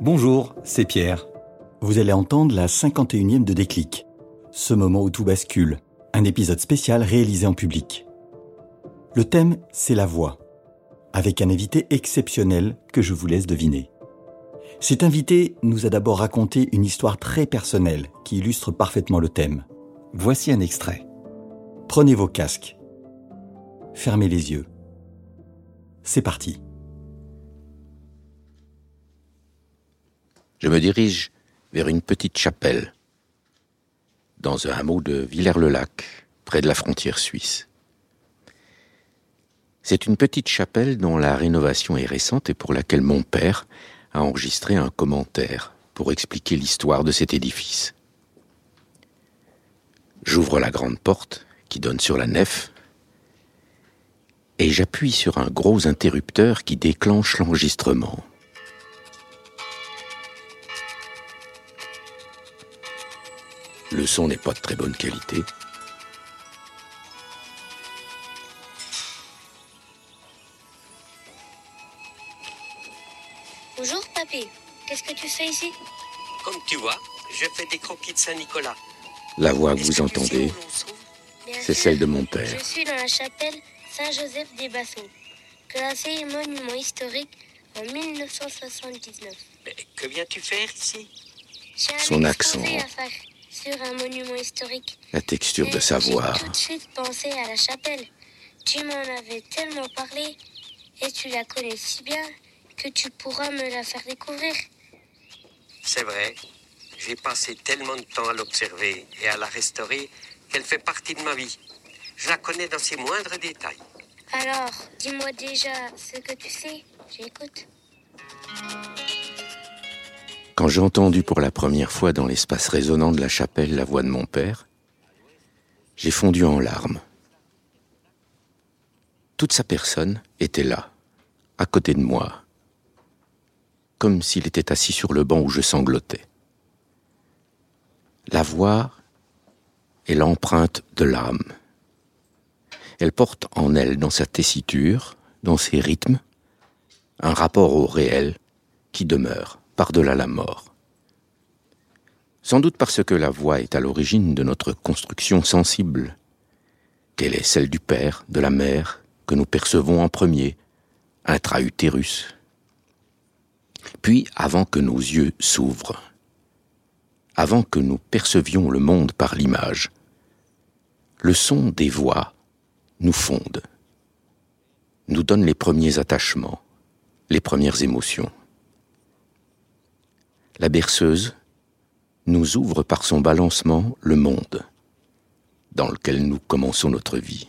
Bonjour, c'est Pierre. Vous allez entendre la 51e de Déclic, ce moment où tout bascule, un épisode spécial réalisé en public. Le thème, c'est la voix, avec un invité exceptionnel que je vous laisse deviner. Cet invité nous a d'abord raconté une histoire très personnelle qui illustre parfaitement le thème. Voici un extrait. Prenez vos casques. Fermez les yeux. C'est parti. Je me dirige vers une petite chapelle dans un hameau de Villers-le-Lac, près de la frontière suisse. C'est une petite chapelle dont la rénovation est récente et pour laquelle mon père a enregistré un commentaire pour expliquer l'histoire de cet édifice. J'ouvre la grande porte qui donne sur la nef et j'appuie sur un gros interrupteur qui déclenche l'enregistrement. Le son n'est pas de très bonne qualité. Bonjour papy, qu'est-ce que tu fais ici? Comme tu vois, je fais des croquis de Saint-Nicolas. La voix que vous entendez, c'est celle de mon père. Je suis dans la chapelle Saint-Joseph des Bassons, classée monument historique en 1979. Mais que viens-tu faire ici? J'ai un Son accent. à faire sur un monument historique. La texture de sa voix, J'ai tout de suite pensé à la chapelle. Tu m'en avais tellement parlé et tu la connais si bien que tu pourras me la faire découvrir. C'est vrai, j'ai passé tellement de temps à l'observer et à la restaurer qu'elle fait partie de ma vie. Je la connais dans ses moindres détails. Alors, dis-moi déjà ce que tu sais. J'écoute. Quand j'ai entendu pour la première fois dans l'espace résonnant de la chapelle la voix de mon père, j'ai fondu en larmes. Toute sa personne était là, à côté de moi, comme s'il était assis sur le banc où je sanglotais. La voix est l'empreinte de l'âme. Elle porte en elle, dans sa tessiture, dans ses rythmes, un rapport au réel qui demeure par-delà la mort. Sans doute parce que la voix est à l'origine de notre construction sensible, qu'elle est celle du père, de la mère, que nous percevons en premier, intra-utérus? Puis, avant que nos yeux s'ouvrent, avant que nous percevions le monde par l'image, le son des voix nous fonde, nous donne les premiers attachements, les premières émotions. La berceuse nous ouvre par son balancement le monde dans lequel nous commençons notre vie.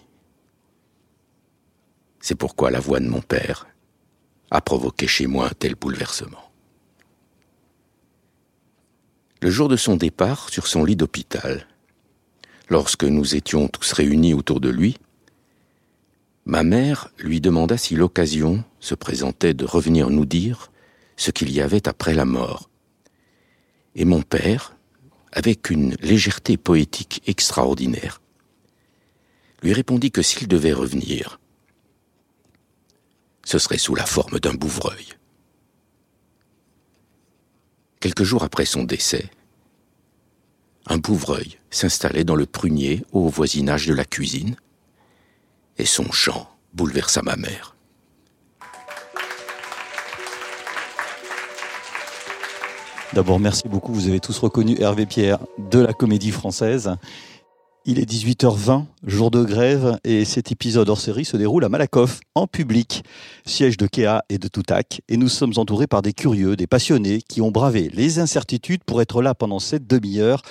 C'est pourquoi la voix de mon père a provoqué chez moi un tel bouleversement. Le jour de son départ sur son lit d'hôpital, lorsque nous étions tous réunis autour de lui, ma mère lui demanda si l'occasion se présentait de revenir nous dire ce qu'il y avait après la mort. Et mon père, avec une légèreté poétique extraordinaire, lui répondit que s'il devait revenir, ce serait sous la forme d'un bouvreuil. Quelques jours après son décès, un bouvreuil s'installait dans le prunier au voisinage de la cuisine, et son chant bouleversa ma mère. D'abord, merci beaucoup. Vous avez tous reconnu Hervé Pierre de la Comédie Française. Il est 18h20, jour de grève, et cet épisode hors série se déroule à Malakoff, en public, siège de Kea et de Toutac. Et nous sommes entourés par des curieux, des passionnés qui ont bravé les incertitudes pour être là pendant cette demi-heure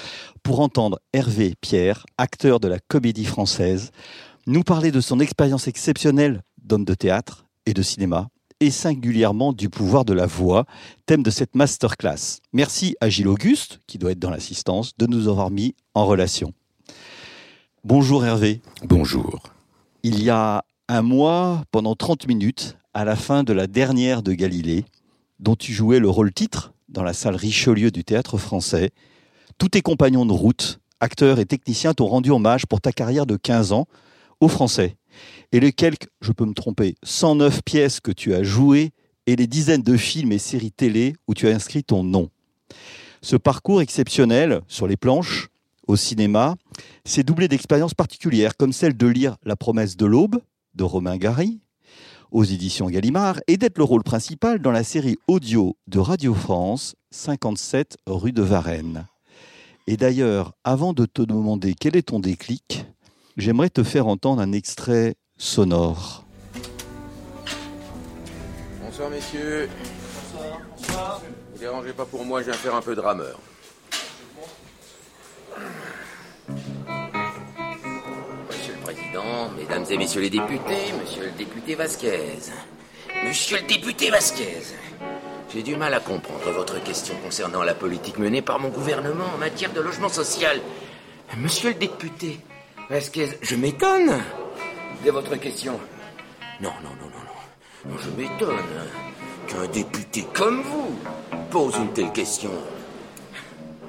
pour entendre Hervé Pierre, acteur de la Comédie Française, nous parler de son expérience exceptionnelle d'homme de théâtre et de cinéma, et singulièrement du pouvoir de la voix, thème de cette masterclass. Merci à Gilles Auguste, qui doit être dans l'assistance, de nous avoir mis en relation. Bonjour Hervé. Bonjour. Il y a un mois, pendant 30 minutes, à la fin de la dernière de Galilée, dont tu jouais le rôle titre dans la salle Richelieu du théâtre français, tous tes compagnons de route, acteurs et techniciens, t'ont rendu hommage pour ta carrière de 15 ans aux Français. Et les quelques, je peux me tromper, 109 pièces que tu as jouées et les dizaines de films et séries télé où tu as inscrit ton nom. Ce parcours exceptionnel sur les planches, au cinéma, s'est doublé d'expériences particulières comme celle de lire La promesse de l'aube de Romain Gary aux éditions Gallimard et d'être le rôle principal dans la série audio de Radio France 57 rue de Varennes. Et d'ailleurs, avant de te demander quel est ton déclic, j'aimerais te faire entendre un extrait sonore. Bonsoir messieurs. Bonsoir. Ne dérangez pas pour moi, je viens faire un peu de rameur. Monsieur le Président, Mesdames et Messieurs les députés, Monsieur le député Vasquez. Monsieur le député Vasquez, j'ai du mal à comprendre votre question concernant la politique menée par mon gouvernement en matière de logement social. Monsieur le député Vasquez, je m'étonne de votre question? Non, non, non, non, non. Non, je m'étonne qu'un député comme vous pose une telle question.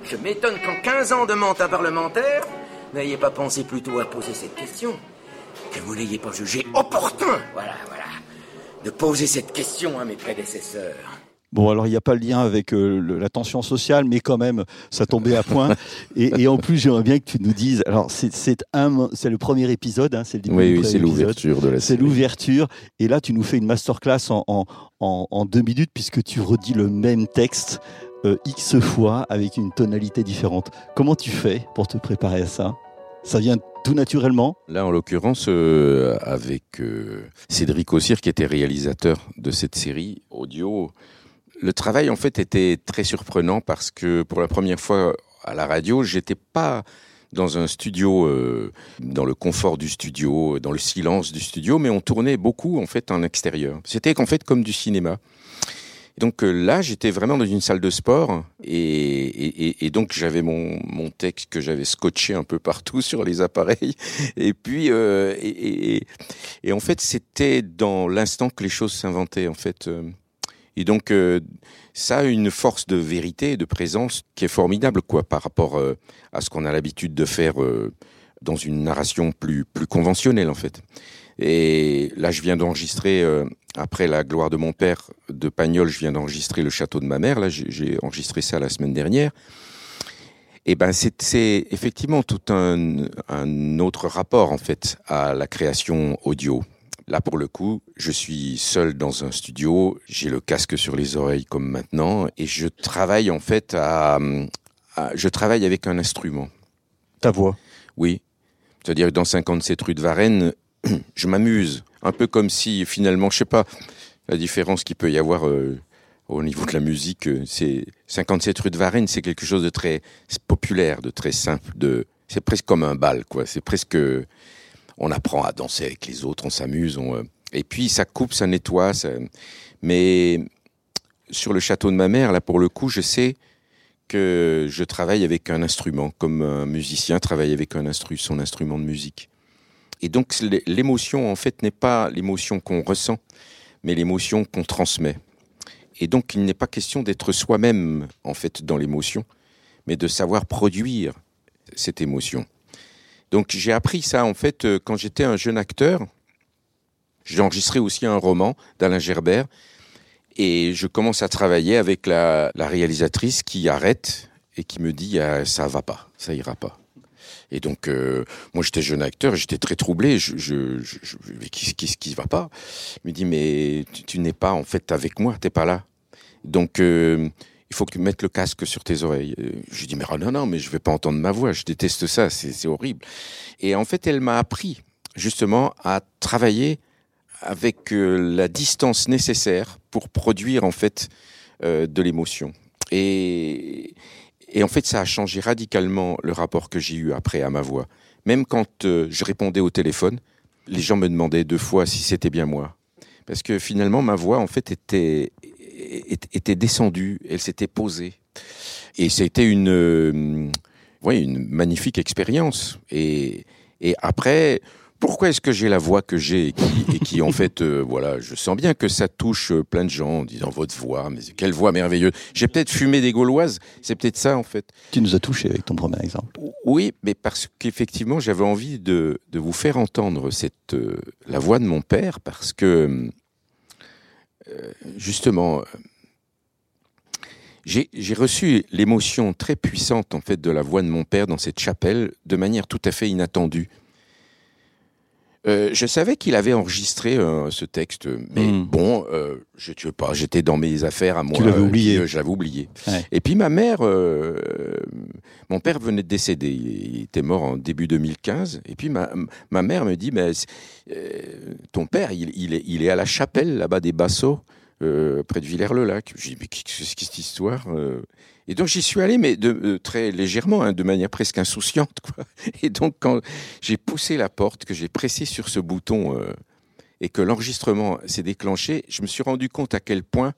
Je m'étonne qu'en 15 ans de mandat parlementaire, n'ayez pas pensé plutôt à poser cette question, que vous n'ayez pas jugé opportun, voilà, voilà, de poser cette question à mes prédécesseurs. Bon, alors il n'y a pas le lien avec euh, le- la tension sociale, mais quand même, ça tombait à point. et, et en plus, j'aimerais bien que tu nous dises. Alors, c'est c'est c'est le premier épisode, hein, c'est le début Oui, oui, c'est l'ouverture de la C'est série. l'ouverture. Et là, tu nous fais une masterclass en, en, en, en deux minutes, puisque tu redis le même texte euh, X fois avec une tonalité différente. Comment tu fais pour te préparer à ça? Ça vient tout naturellement? Là, en l'occurrence, euh, avec Cédric Ossir, qui était réalisateur de cette série audio, le travail, en fait, était très surprenant parce que pour la première fois à la radio, j'étais pas dans un studio, euh, dans le confort du studio, dans le silence du studio, mais on tournait beaucoup, en fait, en extérieur. C'était, en fait, comme du cinéma. Donc euh, là, j'étais vraiment dans une salle de sport et, et, et- donc j'avais mon, mon texte que j'avais scotché un peu partout sur les appareils. Et puis, euh, et, et- en fait, c'était dans l'instant que les choses s'inventaient, en fait. Et donc, euh, ça a une force de vérité et de présence qui est formidable, quoi, par rapport euh, à ce qu'on a l'habitude de faire euh, dans une narration plus, plus conventionnelle, en fait. Et là, je viens d'enregistrer, après La gloire de mon père de Pagnol, je viens d'enregistrer Le château de ma mère. Là, j'ai enregistré ça la semaine dernière. Et ben, c'est c'est effectivement tout un, un autre rapport, en fait, à la création audio. Là, pour le coup, je suis seul dans un studio, j'ai le casque sur les oreilles comme maintenant, et je travaille, en fait, à, à- je travaille avec un instrument. Ta voix. Oui. C'est-à-dire que dans 57 rue de Varennes, je m'amuse. Un peu comme si, finalement, je sais pas, la différence qu'il peut y avoir euh, au niveau de la musique, euh, c'est 57 rue de Varennes, c'est quelque chose de très populaire, de très simple, de c'est presque comme un bal, quoi. C'est presque on apprend à danser avec les autres, on s'amuse, on, euh, et puis ça coupe, ça nettoie, mais sur le château de ma mère, là pour le coup, je sais que je travaille avec un instrument, comme un musicien travaille avec un instru, son instrument de musique. Et donc l'é- l'émotion, en fait, n'est pas l'émotion qu'on ressent, mais l'émotion qu'on transmet. Et donc il n'est pas question d'être soi-même, en fait, dans l'émotion, mais de savoir produire cette émotion. Donc j'ai appris ça, en fait, euh, quand j'étais un jeune acteur. J'ai enregistré aussi un roman d'Alain Gerbert, et je commence à travailler avec la, réalisatrice qui arrête et qui me dit ah, ça va pas, ça ira pas. Et donc euh, moi j'étais jeune acteur, j'étais très troublé. Je, je, je, qu'est-ce qui, qui va pas? Il me dit mais tu, tu n'es pas en fait avec moi, t'es pas là. Donc euh, il faut que tu mettes le casque sur tes oreilles. Euh, Je lui dis mais ah, non non mais je vais pas entendre ma voix, je déteste ça, c'est c'est horrible. Et en fait elle m'a appris justement à travailler avec euh, la distance nécessaire pour produire en fait euh, de l'émotion. Et, et en fait, ça a changé radicalement le rapport que j'ai eu après à ma voix. Même quand euh, je répondais au téléphone, les gens me demandaient deux fois si c'était bien moi. Parce que finalement, ma voix, en fait, était, était descendue, elle s'était posée. Et c'était une, euh, ouais, une magnifique expérience. Et, et après, pourquoi est-ce que j'ai la voix que j'ai et qui, et qui en fait, euh, voilà, je sens bien que ça touche euh, plein de gens en disant votre voix, mais quelle voix merveilleuse. J'ai peut-être fumé des Gauloises, c'est peut-être ça en fait. Tu nous as touché avec ton premier exemple. Oui, mais parce qu'effectivement, j'avais envie de, de vous faire entendre cette, euh, la voix de mon père, parce que euh, justement, euh, j'ai reçu l'émotion très puissante en fait de la voix de mon père dans cette chapelle de manière tout à fait inattendue. Euh, je savais qu'il avait enregistré euh, ce texte, mais Mm. bon, euh, je ne pas, j'étais dans mes affaires à moi. Tu l'avais oublié. je l'avais oublié. Ouais. Et puis ma mère, mon père venait de décéder, il était mort en début 2015. Et puis ma, ma mère me dit, mais, ton père, il, il est, il est à la chapelle là-bas des Basseaux, euh, près de Villers-le-Lac. Je dis, mais qu'est-ce que c'est cette histoire euh? Et donc j'y suis allé, mais de, euh, très légèrement, hein, de manière presque insouciante. Quoi. Et donc quand j'ai poussé la porte, que j'ai pressé sur ce bouton euh, et que l'enregistrement s'est déclenché, je me suis rendu compte à quel point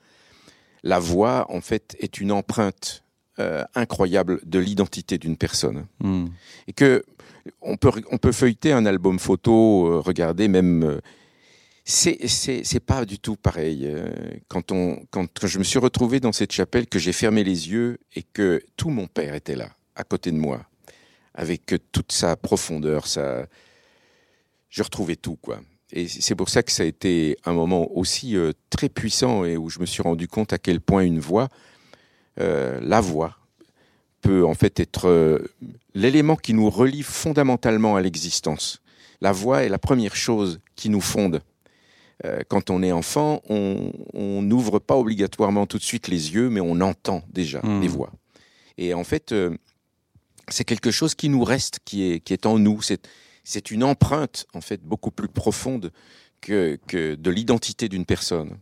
la voix, en fait, est une empreinte incroyable de l'identité d'une personne. Hmm. Et que on peut, on peut feuilleter un album photo, regarder même. C'est pas du tout pareil. Euh, Quand on quand, quand je me suis retrouvé dans cette chapelle, que j'ai fermé les yeux et que tout mon père était là, à côté de moi, avec toute sa profondeur, sa je retrouvais tout quoi. Et c'est pour ça que ça a été un moment aussi euh, très puissant et où je me suis rendu compte à quel point une voix, euh, la voix, peut en fait être l'élément qui nous relie fondamentalement à l'existence. La voix est la première chose qui nous fonde. Euh, quand on est enfant, on n'ouvre pas obligatoirement tout de suite les yeux, mais on entend déjà Hmm. les voix. Et en fait, euh, c'est quelque chose qui nous reste, qui est, qui est en nous. C'est, une empreinte, en fait, beaucoup plus profonde que, que de l'identité d'une personne.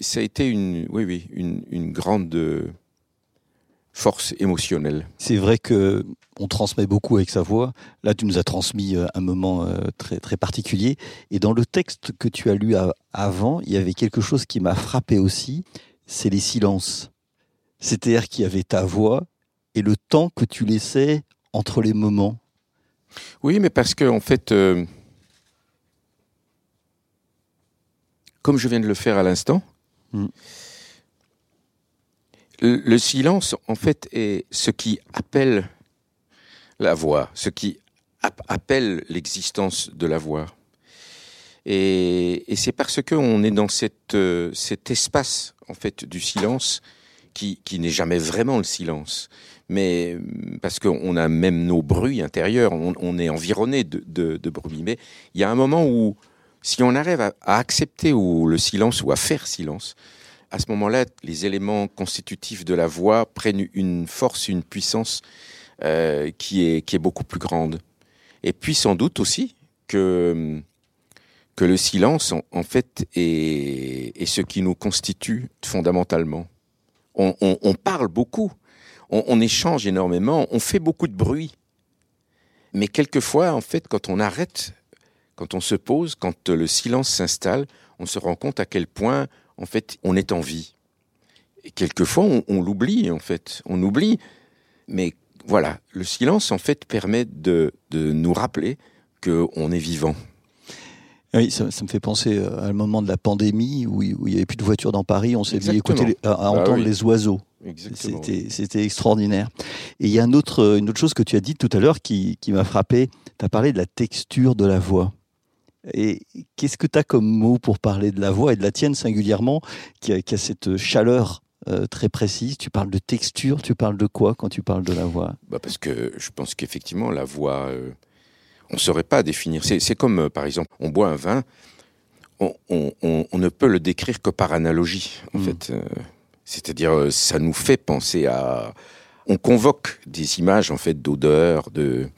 Ça a été une, oui, oui, une, une grande euh, force émotionnelle. C'est vrai que on transmet beaucoup avec sa voix. Là, tu nous as transmis euh, un moment euh, très très particulier. Et dans le texte que tu as lu avant, il y avait quelque chose qui m'a frappé aussi. C'est les silences. C'est-à-dire qu'il y avait ta voix et le temps que tu laissais entre les moments. Oui, mais parce que en fait, euh, comme je viens de le faire à l'instant, Mm. Le, le silence, en fait, est ce qui appelle la voix, ce qui ap- appelle l'existence de la voix. Et, c'est parce que on est dans euh, cet espace, en fait, du silence, qui, n'est jamais vraiment le silence mais euh, parce qu'on a même nos bruits intérieurs, on, on est environné de, de, de bruit. Mais il y a un moment où, si on arrive à, à accepter ou le silence ou à faire silence, à ce moment-là, les éléments constitutifs de la voix prennent une force, une puissance euh, qui, est, beaucoup plus grande. Et puis sans doute aussi que, le silence, en, fait, est, ce qui nous constitue fondamentalement. On, parle beaucoup, on échange énormément, on fait beaucoup de bruit. Mais quelquefois, en fait, quand on arrête, quand on se pose, quand le silence s'installe, on se rend compte à quel point, en fait, on est en vie. Et quelquefois, on, on l'oublie, en fait. On oublie. Mais voilà, le silence, en fait, permet de, de nous rappeler qu'on est vivant. Oui, ça, ça me fait penser euh, à un moment de la pandémie où, il où il y avait plus de voitures dans Paris. On s'est Exactement. écouter, à, à entendre oui. les oiseaux. C'était, extraordinaire. Et il y a un autre, une autre chose que tu as dit tout à l'heure qui, qui m'a frappé. Tu as parlé de la texture de la voix. Et qu'est-ce que tu as comme mot pour parler de la voix et de la tienne singulièrement, qui a, qui a cette chaleur euh, très précise? Tu parles de texture, tu parles de quoi quand tu parles de la voix? Bah parce que je pense qu'effectivement, la voix, euh, on ne saurait pas définir. C'est comme, euh, par exemple, on boit un vin, on, on- on- on ne peut le décrire que par analogie, en Mm. fait. C'est-à-dire, ça nous fait penser à... On convoque des images, en fait, d'odeurs, de,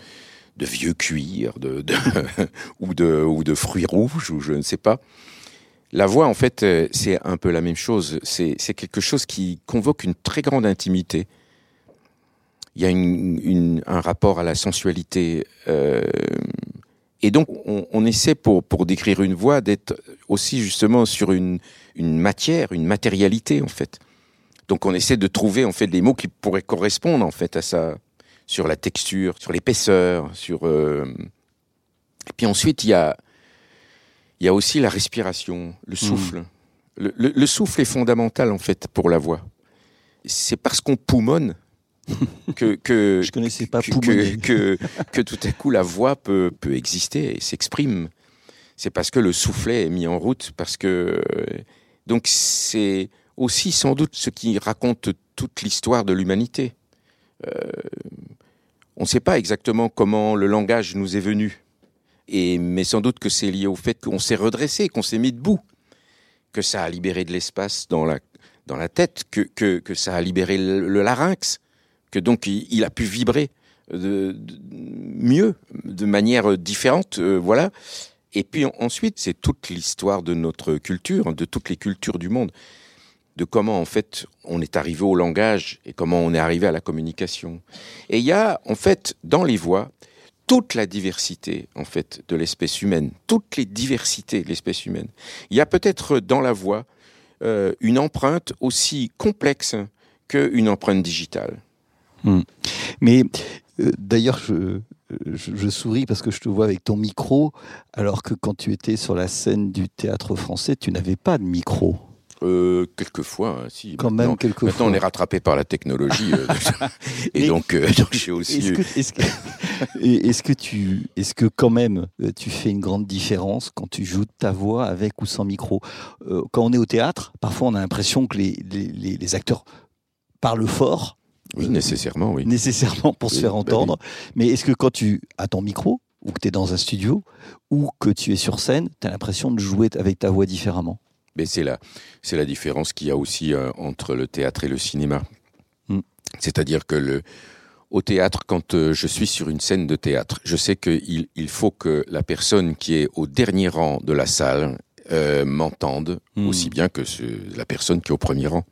de vieux cuir, de, ou, de, ou de fruits rouges, ou je ne sais pas. La voix, en fait, euh, c'est un peu la même chose. C'est quelque chose qui convoque une très grande intimité il y a une- un rapport à la sensualité. euh, et donc, on, essaie, pour, pour décrire une voix, d'être aussi justement sur une, une matière, une matérialité, en fait. Donc, on essaie de trouver, en fait, des mots qui pourraient correspondre, en fait, à ça, sur la texture, sur l'épaisseur, sur... euh, Et puis ensuite, il y a, il y a aussi la respiration, le souffle. Le, le- le souffle est fondamental, en fait, pour la voix. C'est parce qu'on poumonne que, que, Je connaissais pas que, tout à coup la voix peut, peut exister et s'exprime. C'est parce que le soufflet est mis en route, parce que Donc c'est aussi sans doute ce qui raconte toute l'histoire de l'humanité. Euh, on ne sait pas exactement comment le langage nous est venu, et, mais sans doute que c'est lié au fait qu'on s'est redressé, qu'on s'est mis debout, que ça a libéré de l'espace dans la, tête, que ça a libéré le, larynx, que donc il, a pu vibrer de, mieux, de manière différente, euh, voilà. Et puis ensuite, c'est toute l'histoire de notre culture, de toutes les cultures du monde, de comment en fait on est arrivé au langage et comment on est arrivé à la communication. Et il y a en fait dans les voix toute la diversité en fait de l'espèce humaine, toutes les diversités de l'espèce humaine. Il y a peut-être dans la voix euh, une empreinte aussi complexe qu'une empreinte digitale. Hmm. Mais euh, d'ailleurs, je, je, souris parce que je te vois avec ton micro, alors que quand tu étais sur la scène du théâtre français, tu n'avais pas de micro. Euh, quelquefois, hein, si. Quand même, quelquefois. Maintenant, on est rattrapé par la technologie. Euh, et, donc, euh, donc j'ai aussi. Est-ce que, est-ce que, est-ce que, tu, est-ce que quand même, tu fais une grande différence quand tu joues ta voix avec ou sans micro? Quand on est au théâtre, parfois on a l'impression que les, les, les acteurs parlent fort, oui, nécessairement, oui. Nécessairement pour se faire bah entendre. Mais est-ce que quand tu as ton micro, ou que tu es dans un studio, ou que tu es sur scène, tu as l'impression de jouer avec ta voix différemment? Mais c'est la, c'est la différence qu'il y a aussi euh, entre le théâtre et le cinéma. Hmm. C'est-à-dire que le, au théâtre, quand euh, je suis sur une scène de théâtre, je sais qu'il il faut que la personne qui est au dernier rang de la salle euh, m'entende hmm. aussi bien que la personne qui est au premier rang.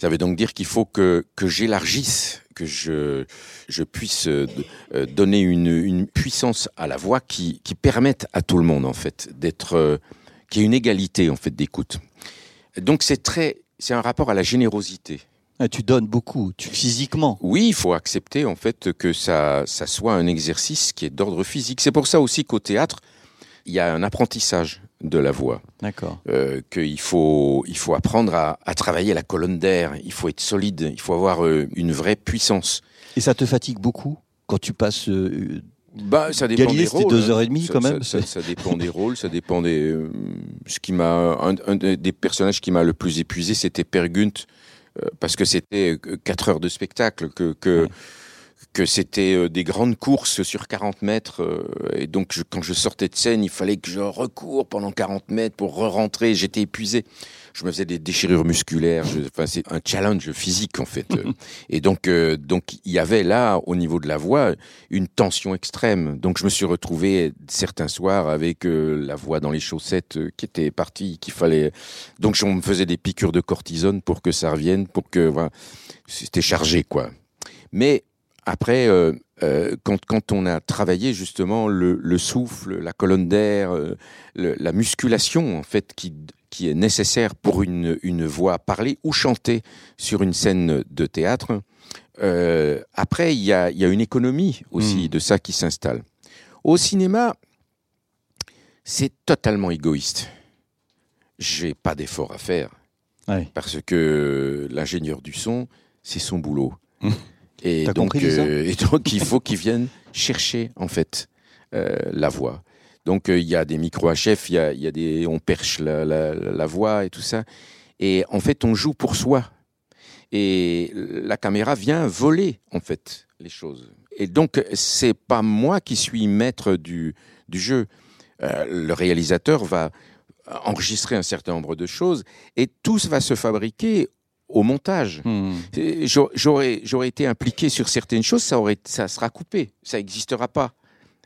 Ça veut donc dire qu'il faut que, que j'élargisse, que je, je puisse euh, donner une, une puissance à la voix qui, qui permette à tout le monde, en fait, d'être, qu'il y ait une égalité, en fait, d'écoute. Donc c'est très, c'est un rapport à la générosité. Ah, tu donnes beaucoup, tu, physiquement. Oui, il faut accepter en fait que ça, ça soit un exercice qui est d'ordre physique. C'est pour ça aussi qu'au théâtre, il y a un apprentissage de la voix. D'accord. Euh, qu'il faut, il faut apprendre à, à travailler la colonne d'air. Il faut être solide. Il faut avoir euh, une vraie puissance. Et ça te fatigue beaucoup quand tu passes. Euh, bah, ça dépend des rôles. deux heures et demie quand même. Ça, ça, dépend des rôles, ça dépend des. Euh, ce qui m'a, un, un, des personnages qui m'a le plus épuisé, c'était Per Gunt, euh, parce que c'était quatre heures de spectacle que que que c'était euh, des grandes courses sur 40 mètres. Euh, et donc, je, quand je sortais de scène, il fallait que je recours pendant 40 mètres pour re-rentrer. J'étais épuisé. Je me faisais des déchirures musculaires. enfin, c'est un challenge physique, en fait. et donc, euh, donc, il y avait là, au niveau de la voix, une tension extrême. Donc, je me suis retrouvé certains soirs avec la voix dans les chaussettes qui était partie, qu'il fallait. Donc, je me faisais des piqûres de cortisone pour que ça revienne, pour que, voilà, c'était chargé, quoi. Mais après, euh, euh, quand, quand, on a travaillé justement le, le souffle, la colonne d'air, euh, la musculation en fait qui, qui est nécessaire pour une, une voix parlée ou chantée sur une scène de théâtre, après il y a, y a, une économie aussi mmh. de ça qui s'installe. Au cinéma, c'est totalement égoïste. J'ai pas d'effort à faire ouais. parce que l'ingénieur du son, c'est son boulot. Mmh. Et donc, euh, et donc, il faut qu'ils viennent chercher en fait euh, la voix. Donc, euh, il y a des micros HF, il y a, y a des, on perche la, la, la, voix et tout ça. Et en fait, on joue pour soi. Et la caméra vient voler en fait les choses. Et donc, c'est pas moi qui suis maître du, du jeu. Le réalisateur va enregistrer un certain nombre de choses et tout va se fabriquer au montage. Hmm. J'aurais, j'aurais été impliqué sur certaines choses, ça aurait, ça sera coupé, ça n'existera pas.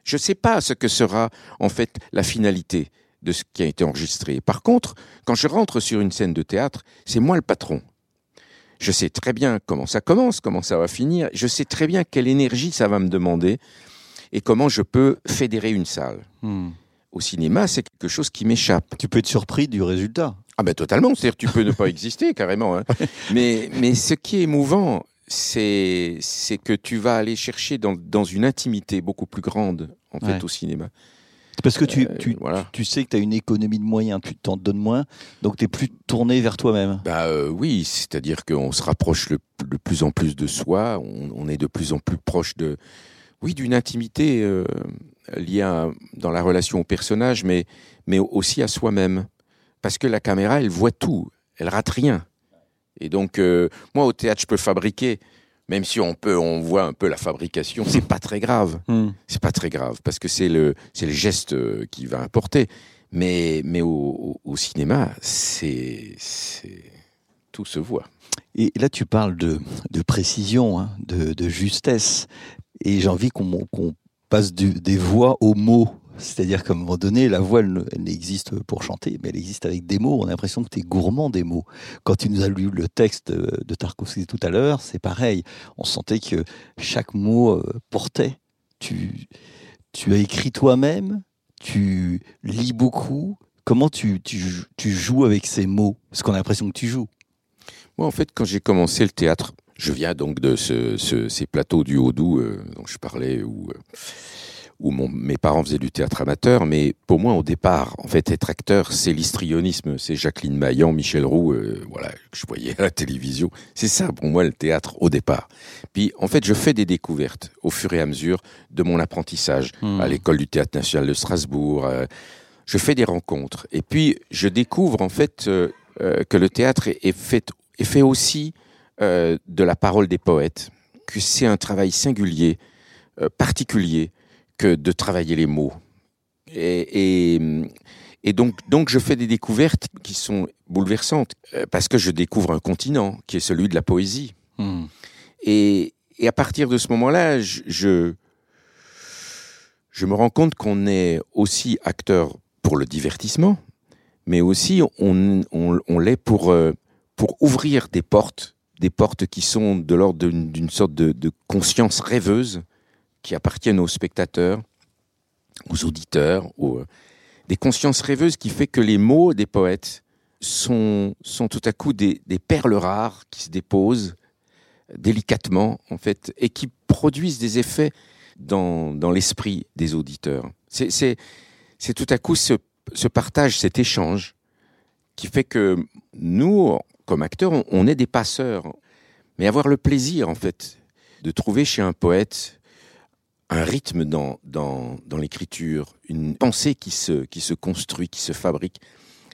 Je ne sais pas ce que sera en fait la finalité de ce qui a été enregistré. Par contre, quand je rentre sur une scène de théâtre, c'est moi le patron. Je sais très bien comment ça commence, comment ça va finir. Je sais très bien quelle énergie ça va me demander et comment je peux fédérer une salle. Hmm. Au cinéma, c'est quelque chose qui m'échappe. Tu peux être surpris du résultat. Ah ben totalement, c'est-à-dire tu peux ne pas exister carrément. Hein. Mais, mais ce qui est émouvant, c'est c'est que tu vas aller chercher dans, dans une intimité beaucoup plus grande en fait au cinéma. Parce que tu, Euh, tu, voilà. tu sais que tu as une économie de moyens, tu t'en donnes moins, donc tu es plus tourné vers toi-même. Bah euh, oui, c'est-à-dire qu'on se rapproche le, de plus en plus de soi, on, on est de plus en plus proche de, oui, d'une intimité euh, liée à, dans la relation au personnage, mais mais aussi à soi-même. Parce que la caméra, elle voit tout, elle rate rien. Et donc, euh, moi, au théâtre, je peux fabriquer, même si on peut, on voit un peu la fabrication, c'est pas très grave. Hmm. C'est pas très grave parce que c'est le, c'est le geste euh, qui va importer. Mais, mais au, au- au cinéma, c'est, tout se voit. Et là, tu parles de, de précision, hein, de, de justesse. Et j'ai envie qu'on passe du- des voix aux mots. C'est-à-dire qu'à un moment donné, la voix, elle, elle n'existe pour chanter, mais elle existe avec des mots. On a l'impression que tu es gourmand des mots. Quand tu nous as lu le texte de Tarkovsky tout à l'heure, c'est pareil. On sentait que chaque mot euh, portait. Tu, tu as écrit toi-même, tu lis beaucoup. Comment tu, tu, tu joues avec ces mots? Parce qu'on a l'impression que tu joues. Moi, en fait, quand j'ai commencé le théâtre, je viens donc de ce, ce- ces plateaux du Haut-Doubs euh, dont je parlais, où, euh, où mon- mes parents faisaient du théâtre amateur. Mais pour moi, au départ, en fait, être acteur, c'est l'histrionisme. C'est Jacqueline Maillan, Michel Roux, euh, voilà, que je voyais à la télévision. C'est ça, pour moi, le théâtre au départ. Puis, en fait, je fais des découvertes au fur et à mesure de mon apprentissage à l'école du théâtre national de Strasbourg. euh, je fais des rencontres. Et puis, je découvre, en fait, que le théâtre est, est fait, est fait aussi euh, de la parole des poètes, que c'est un travail singulier, euh, particulier, que de travailler les mots. Et, et, et donc, donc, je fais des découvertes qui sont bouleversantes, euh, parce que je découvre un continent qui est celui de la poésie. Hmm. Et, et à partir de ce moment-là, je, je, je me rends compte qu'on est aussi acteur pour le divertissement, mais aussi on, on, on l'est pour, euh, pour ouvrir des portes, des portes qui sont de l'ordre d'une sorte de, conscience rêveuse qui appartiennent aux spectateurs, aux auditeurs, euh, des consciences rêveuses qui fait que les mots des poètes sont, sont tout à coup des, perles rares qui se déposent délicatement, en fait, et qui produisent des effets dans, dans l'esprit des auditeurs. C'est tout à coup ce, ce partage, cet échange, qui fait que nous, comme acteurs, on, on est des passeurs. Mais avoir le plaisir, en fait, de trouver chez un poète un rythme dans, dans, dans l'écriture, une pensée qui se, qui se construit, qui se fabrique,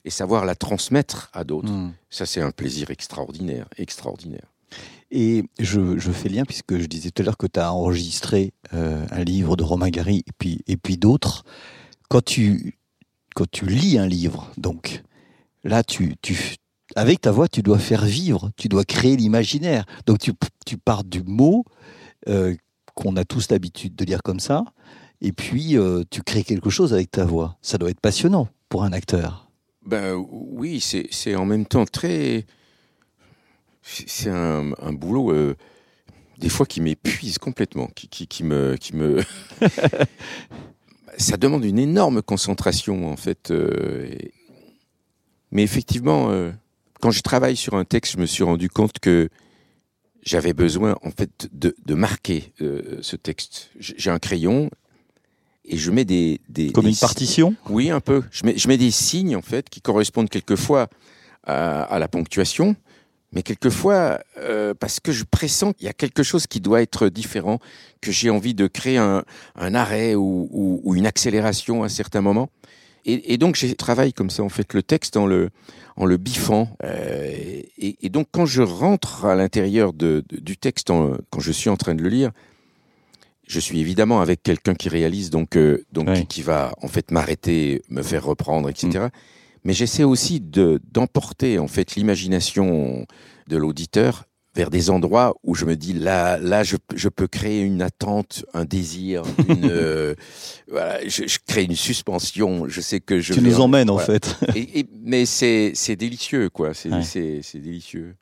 et savoir la transmettre à d'autres, Hmm. ça c'est un plaisir extraordinaire, extraordinaire. Et je, je fais lien, puisque je disais tout à l'heure que tu as enregistré euh, un livre de Romain Gary et puis, et puis d'autres. Quand tu, quand tu lis un livre, donc, là, tu, tu, avec ta voix, tu dois faire vivre, tu dois créer l'imaginaire. Donc, tu, pars du mot euh, qu'on a tous l'habitude de lire comme ça, et puis euh, tu crées quelque chose avec ta voix. Ça doit être passionnant pour un acteur. Ben oui, c'est en même temps très. c'est- un, boulot euh, des fois qui m'épuise complètement, qui, me qui me. Ça demande une énorme concentration en fait. Mais effectivement, quand je travaille sur un texte, je me suis rendu compte que j'avais besoin en fait de, de marquer euh, ce texte. J'ai un crayon et je mets des, des Comme des une partition? Oui, un peu. Je mets, je mets des signes, en fait, qui correspondent quelquefois à, à la ponctuation, mais quelquefois euh, parce que je pressens qu'il y a quelque chose qui doit être différent, que j'ai envie de créer un, un arrêt ou, ou- ou une accélération à un certain moment. Et, et donc, je travaille comme ça, en fait, le texte en le, en le biffant. Euh, et, et donc, quand je rentre à l'intérieur de, de- du texte, en- quand je suis en train de le lire, je suis évidemment avec quelqu'un qui réalise, donc, euh, donc Ouais. qui, qui va en fait m'arrêter, me faire reprendre, etc. Mais j'essaie aussi de d'emporter en fait l'imagination de l'auditeur vers des endroits où je me dis là, là, je, je peux créer une attente, un désir, une, euh, voilà, je, je crée une suspension. Je sais que je Tu vais nous emmènes, en fait. et, et- mais c'est c'est délicieux, quoi. C'est Ouais. c'est- c'est délicieux.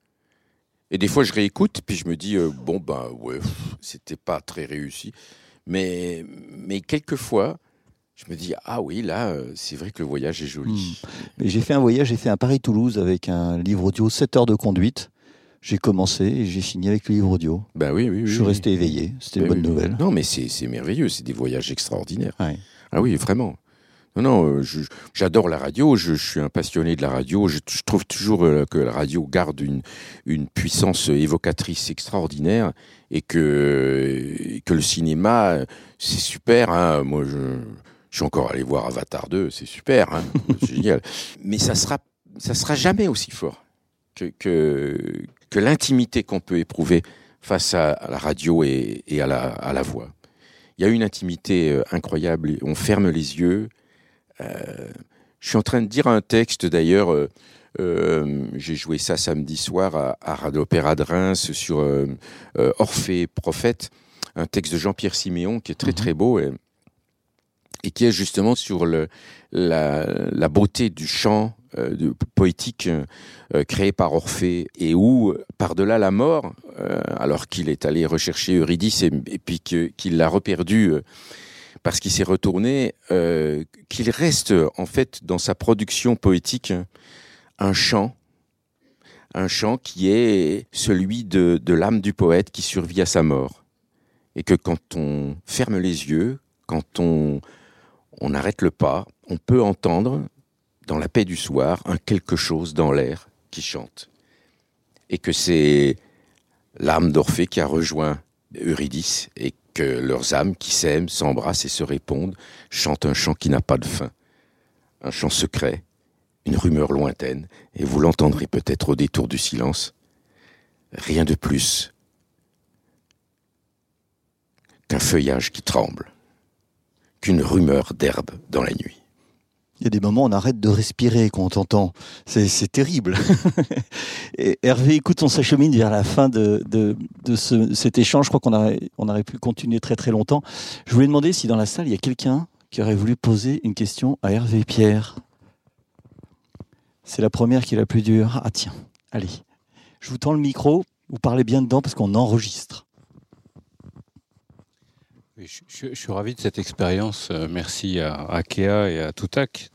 Et des fois, je réécoute, puis je me dis, euh, bon, ben, ouais, c'était pas très réussi. Mais, mais quelquefois, je me dis, ah oui, là, euh, c'est vrai que le voyage est joli. Mais j'ai fait un voyage, j'ai fait un Paris-Toulouse avec un livre audio, 7 heures de conduite. J'ai commencé et j'ai fini avec le livre audio. Ben oui, oui, oui. Je suis oui. resté éveillé. C'était une Ben bonne nouvelle. Non, mais c'est merveilleux, c'est des voyages extraordinaires. Ouais. Ah oui, vraiment. Non, non, euh, j'adore la radio, je, je suis un passionné de la radio, je, je trouve toujours euh, que la radio garde une, une puissance évocatrice extraordinaire et que, que le cinéma, c'est super. Hein. Moi, je, je suis encore allé voir Avatar 2, c'est super, hein. c'est génial. Mais ça sera ça sera jamais aussi fort que, que, que l'intimité qu'on peut éprouver face à, la radio et, et à, la, à la voix. Il y a une intimité euh, incroyable. On ferme les yeux. Euh, je suis en train de dire un texte d'ailleurs. Euh, euh, J'ai joué ça samedi soir à, à l'Opéra de Reims sur Orphée, prophète, un texte de Jean-Pierre Siméon qui est très Mhm. très beau et, et qui est justement sur le, la, la beauté du chant de- poétique euh, créé par Orphée et où, par-delà la mort, euh, alors qu'il est allé rechercher Eurydice et, puis qu'il l'a reperdu euh, parce qu'il s'est retourné, euh, qu'il reste en fait dans sa production poétique un chant, un chant qui est celui de, de l'âme du poète qui survit à sa mort. Et que quand on ferme les yeux, quand on, on arrête le pas, on peut entendre dans la paix du soir un quelque chose dans l'air qui chante. Et que c'est l'âme d'Orphée qui a rejoint Eurydice et que leurs âmes qui s'aiment, s'embrassent et se répondent chantent un chant qui n'a pas de fin. Un chant secret, une rumeur lointaine, et vous l'entendrez peut-être au détour du silence. Rien de plus qu'un feuillage qui tremble, qu'une rumeur d'herbe dans la nuit. Il y a des moments où on arrête de respirer quand on t'entend. C'est terrible. Et Hervé, écoute, on s'achemine vers la fin de, de, de ce- cet échange. Je crois qu'on aurait, on aurait pu continuer très très longtemps. Je voulais demander si dans la salle, il y a quelqu'un qui aurait voulu poser une question à Hervé Pierre. C'est la première qui est la plus dure. Ah tiens, allez. Je vous tends le micro. Vous parlez bien dedans parce qu'on enregistre. Je, suis ravi de cette expérience. Euh, Merci à Akea et à Toutac.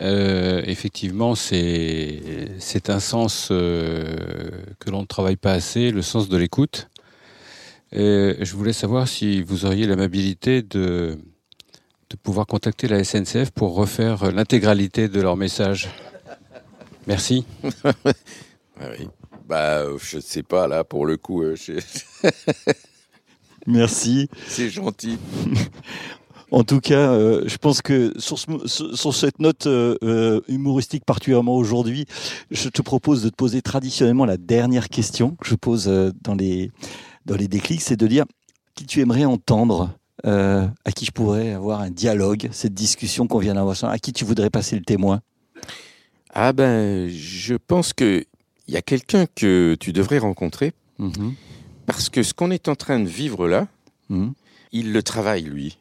Euh, effectivement, c'est un sens euh, que l'on ne travaille pas assez, le sens de l'écoute. Je voulais savoir si vous auriez l'amabilité de, de pouvoir contacter la SNCF pour refaire l'intégralité de leur message. Merci. Ah oui. Bah, je sais pas, là, pour le coup, Merci. c'est gentil. En tout cas, euh, je pense que sur, ce cette note euh, euh, humoristique particulièrement aujourd'hui, je te propose de te poser traditionnellement la dernière question que je pose dans les dans les déclics, c'est de dire qui tu aimerais entendre, euh, à qui je pourrais avoir un dialogue, cette discussion qu'on vient d'avoir, à qui tu voudrais passer le témoin? Ah ben, je pense que il y a quelqu'un que tu devrais rencontrer Mhm. Parce que ce qu'on est en train de vivre là, Mhm. il le travaille lui.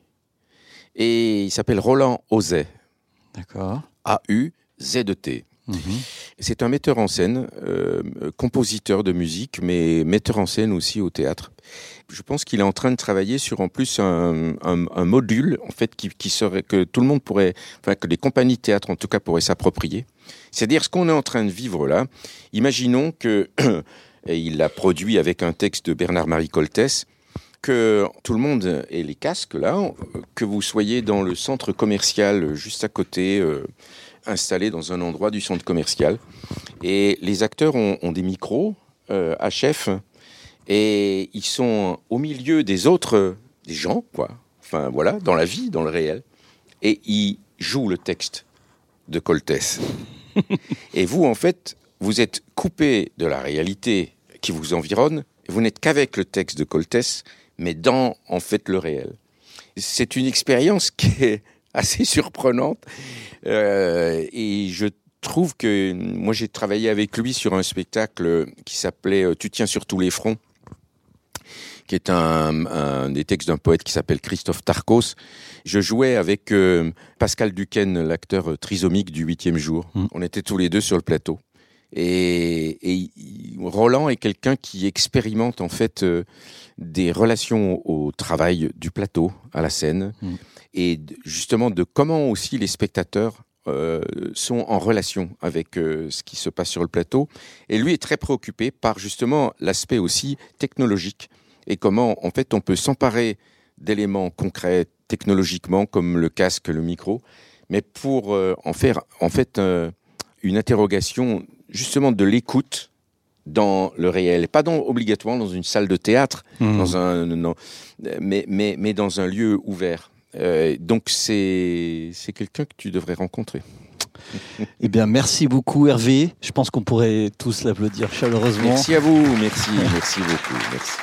Et il s'appelle Roland Ozet, D'accord. A-U-Z-E-T. Mhm. C'est un metteur en scène, euh, compositeur de musique, mais metteur en scène aussi au théâtre. Je pense qu'il est en train de travailler sur en plus un, un- un module en fait qui, qui serait que tout le monde pourrait, enfin que les compagnies de théâtre en tout cas pourraient s'approprier. C'est-à-dire ce qu'on est en train de vivre là. Imaginons que et il l'a produit avec un texte de Bernard-Marie Coltès que tout le monde ait les casques là, que vous soyez dans le centre commercial juste à côté. euh, installé dans un endroit du centre commercial. Et les acteurs ont, ont des micros euh, HF et ils sont au milieu des autres, des gens, quoi. Enfin voilà, dans la vie, dans le réel. Et ils jouent le texte de Coltès. et vous, en fait, vous êtes coupé de la réalité qui vous environne. Et vous n'êtes qu'avec le texte de Coltès, mais dans, en fait, le réel. C'est une expérience qui est assez surprenante. Euh, et je trouve que moi j'ai travaillé avec lui sur un spectacle qui s'appelait euh, Tu tiens sur tous les fronts, qui est un, un des textes d'un poète qui s'appelle Christophe Tarkos. Je jouais avec euh, Pascal Duquesne, l'acteur trisomique du huitième jour. Mm. On était tous les deux sur le plateau. Et, Roland est quelqu'un qui expérimente en fait euh, des relations au, travail du plateau, à la scène, Mm. et justement de comment aussi les spectateurs euh, sont en relation avec euh, ce qui se passe sur le plateau. Et lui est très préoccupé par justement l'aspect aussi technologique et comment en fait on peut s'emparer d'éléments concrets technologiquement comme le casque, le micro, mais pour euh, en faire en fait une interrogation justement de l'écoute dans le réel, pas obligatoirement dans une salle de théâtre, mmh. dans un, non, mais, mais, mais, dans un lieu ouvert. Euh, donc c'est quelqu'un que tu devrais rencontrer. Eh bien, merci beaucoup Hervé. Je pense qu'on pourrait tous l'applaudir chaleureusement. Merci à vous, merci, merci beaucoup. Merci.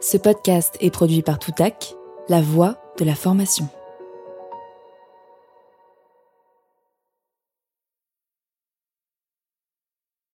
Ce podcast est produit par Toutac, la voix de la formation.